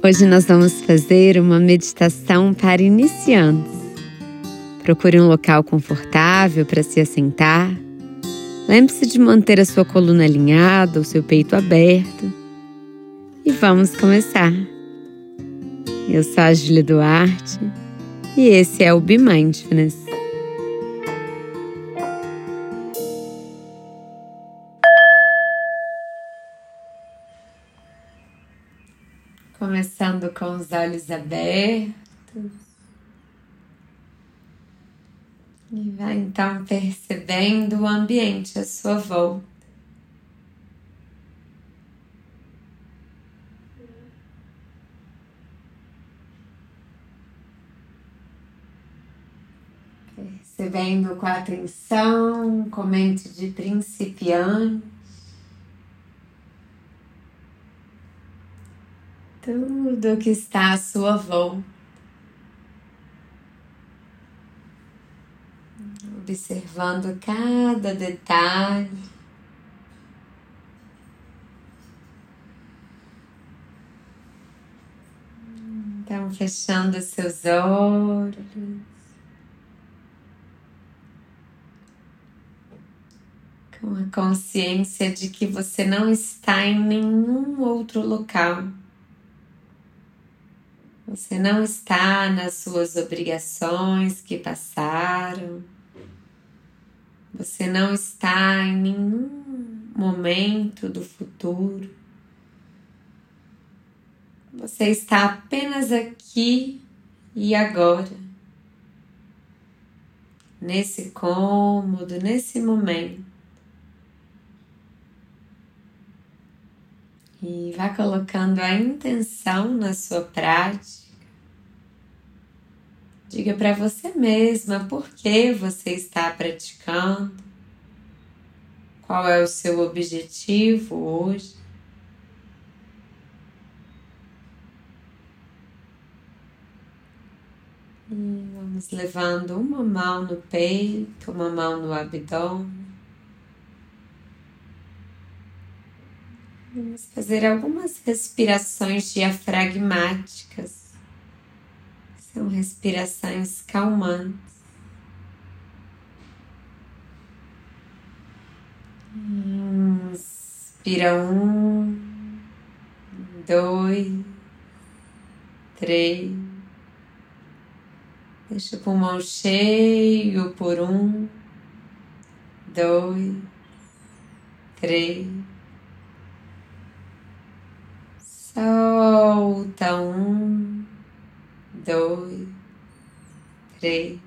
Hoje nós vamos fazer uma meditação para iniciantes. Procure um local confortável para se assentar. Lembre-se de manter a sua coluna alinhada, o seu peito aberto. E vamos começar. Eu sou a Júlia Duarte e esse é o Be Mindfulness. Começando com os olhos abertos. E vai então percebendo o ambiente à sua volta. Percebendo com atenção, com mente de principiante. Tudo que está à sua volta. Observando cada detalhe. Então, fechando seus olhos. Com a consciência de que você não está em nenhum outro local. Você não está nas suas obrigações que passaram. Você não está em nenhum momento do futuro. Você está apenas aqui e agora. Nesse cômodo, nesse momento. E vá colocando a intenção na sua prática. Diga para você mesma por que você está praticando, qual é o seu objetivo hoje. E vamos levando uma mão no peito, uma mão no abdômen. Vamos fazer algumas respirações diafragmáticas. São respirações calmantes. Inspira um, dois, três. Deixa o pulmão cheio por um, dois, três. Solta um, dois, três.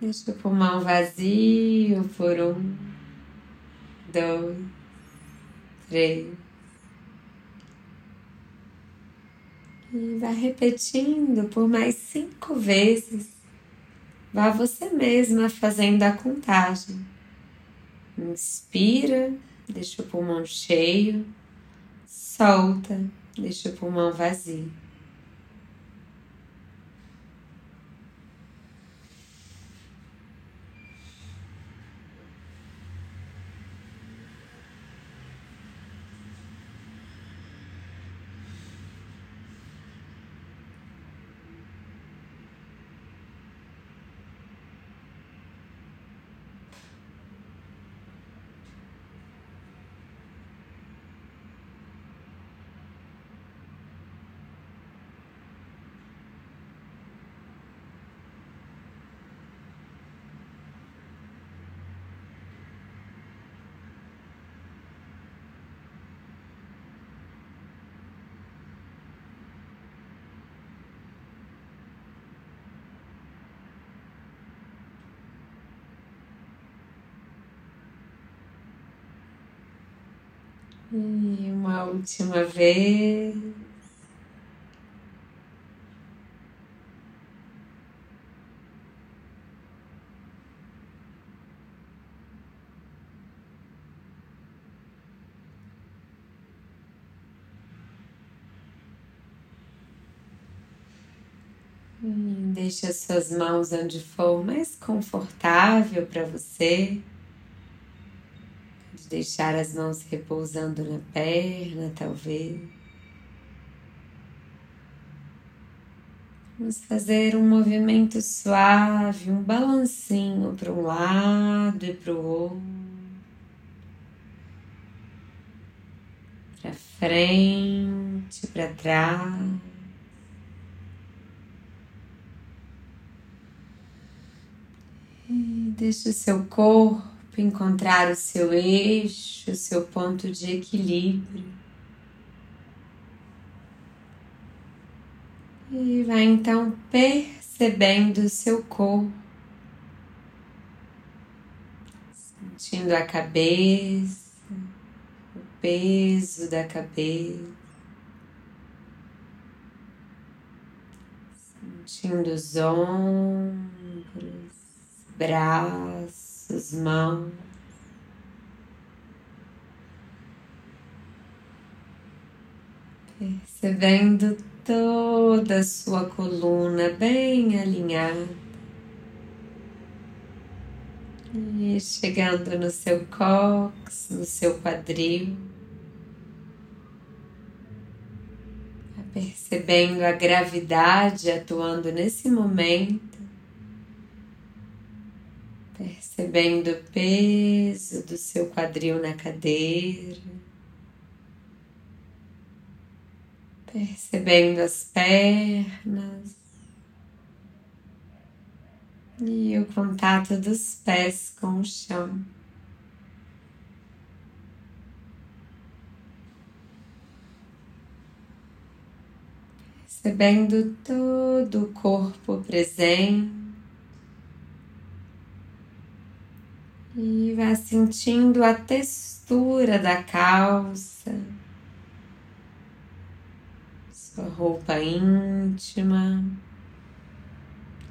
Deixa o pulmão vazio por um, dois, três. E vai repetindo por mais cinco vezes. Vá você mesma fazendo a contagem. Inspira deixa o pulmão cheio, solta, deixa o pulmão vazio. E uma última vez. Deixe as suas mãos onde for mais confortável para você deixar as mãos repousando na perna, talvez. Vamos fazer um movimento suave, um balancinho para um lado e para o outro. Para frente, para trás. E deixe o seu corpo encontrar o seu eixo, o seu ponto de equilíbrio. E vai então percebendo o seu corpo, sentindo a cabeça, o peso da cabeça, sentindo os ombros, braços suas mãos. Percebendo toda a sua coluna bem alinhada. E chegando no seu cox, no seu quadril. Percebendo a gravidade atuando nesse momento percebendo o peso do seu quadril na cadeira, percebendo as pernas e o contato dos pés com o chão. Percebendo todo o corpo presente. E vá sentindo a textura da calça, sua roupa íntima,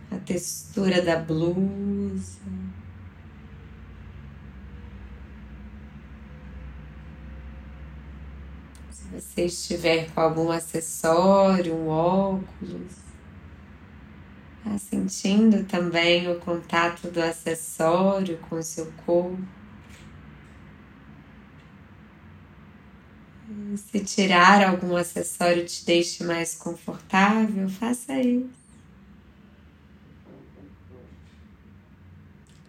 a textura da blusa. Se você estiver com algum acessório, um óculos, Tá sentindo também o contato do acessório com o seu corpo. Se tirar algum acessório te deixe mais confortável, faça isso.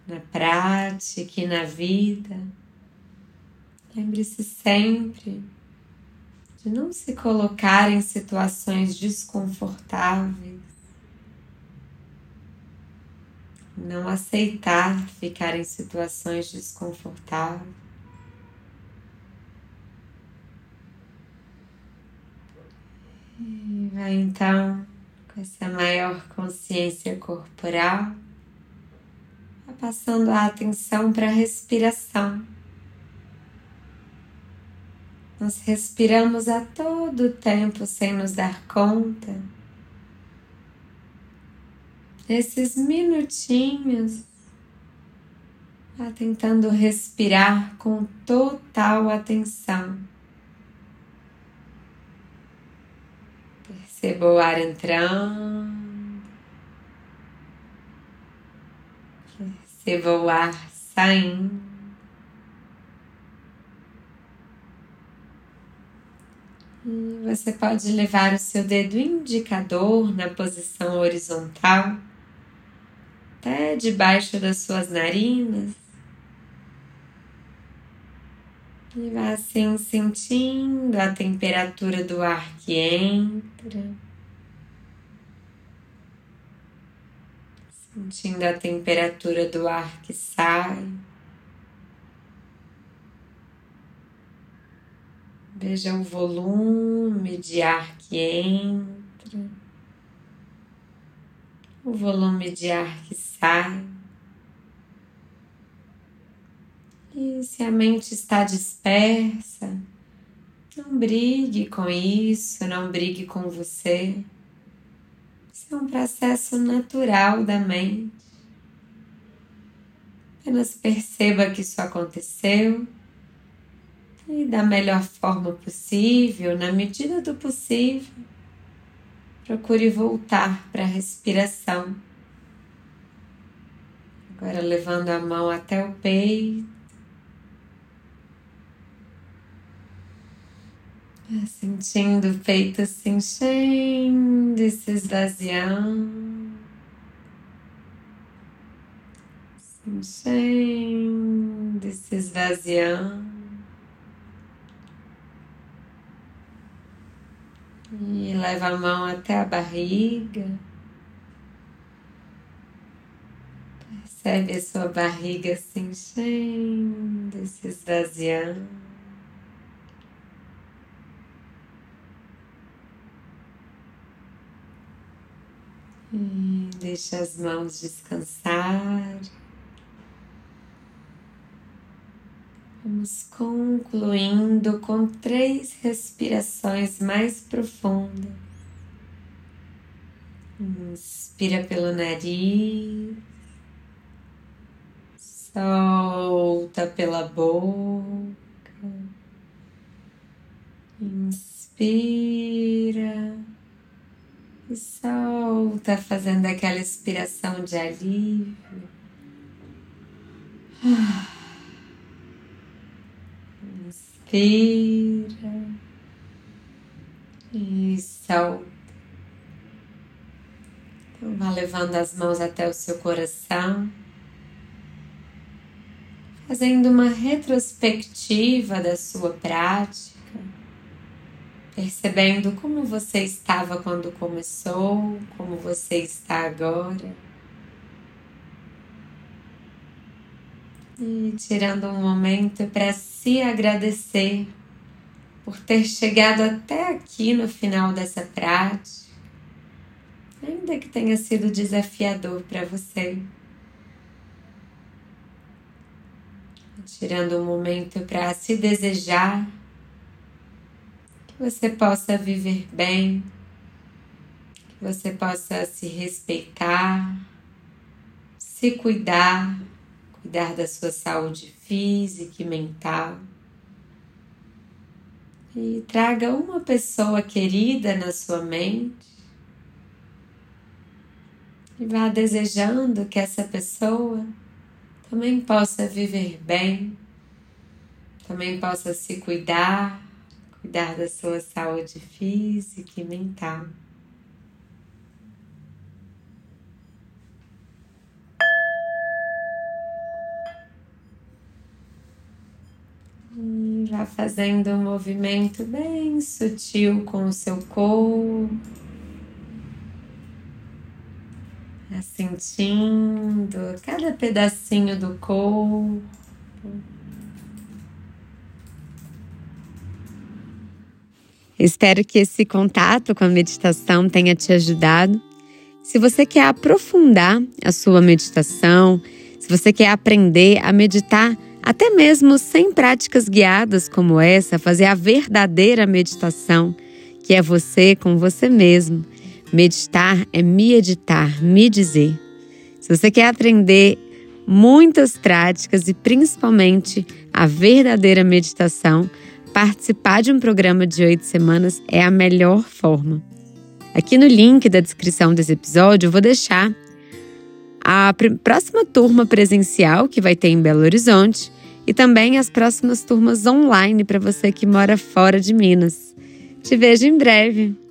Na prática e na vida, lembre-se sempre de não se colocar em situações desconfortáveis não aceitar ficar em situações desconfortáveis. E vai então com essa maior consciência corporal, passando a atenção para a respiração. Nós respiramos a todo tempo sem nos dar conta nesses minutinhos, vá tentando respirar com total atenção. Perceba o ar entrando, perceba o ar saindo. E você pode levar o seu dedo indicador na posição horizontal até debaixo das suas narinas. E vá assim sentindo a temperatura do ar que entra, sentindo a temperatura do ar que sai. Veja o volume de ar que entra o volume de ar que sai. E se a mente está dispersa, não brigue com isso, não brigue com você. Isso é um processo natural da mente. Apenas perceba que isso aconteceu e da melhor forma possível, na medida do possível, Procure voltar para a respiração. Agora levando a mão até o peito. Ah, sentindo o peito se enchendo e se esvaziando. Se enchendo e se esvaziando. E leva a mão até a barriga. Percebe a sua barriga se enchendo se esvaziando. E deixa as mãos descansar. Vamos concluindo com três respirações mais profundas. Inspira pelo nariz, solta pela boca, inspira e solta, fazendo aquela expiração de alívio. Inspira e solta. Então, vá levando as mãos até o seu coração, fazendo uma retrospectiva da sua prática percebendo como você estava quando começou, como você está agora. E tirando um momento para se agradecer por ter chegado até aqui no final dessa prática, ainda que tenha sido desafiador para você. Tirando um momento para se desejar que você possa viver bem, que você possa se respeitar, se cuidar, cuidar da sua saúde física e mental. E traga uma pessoa querida na sua mente e vá desejando que essa pessoa também possa viver bem, também possa se cuidar, cuidar da sua saúde física e mental. E vá fazendo um movimento bem sutil com o seu corpo. Sentindo cada pedacinho do corpo. Espero que esse contato com a meditação tenha te ajudado. Se você quer aprofundar a sua meditação, se você quer aprender a meditar até mesmo sem práticas guiadas como essa, fazer a verdadeira meditação, que é você com você mesmo. Meditar é me editar, me dizer. Se você quer aprender muitas práticas e principalmente a verdadeira meditação, participar de um programa de oito semanas é a melhor forma. Aqui no link da descrição desse episódio, eu vou deixar a próxima turma presencial que vai ter em Belo Horizonte e também as próximas turmas online para você que mora fora de Minas. Te vejo em breve!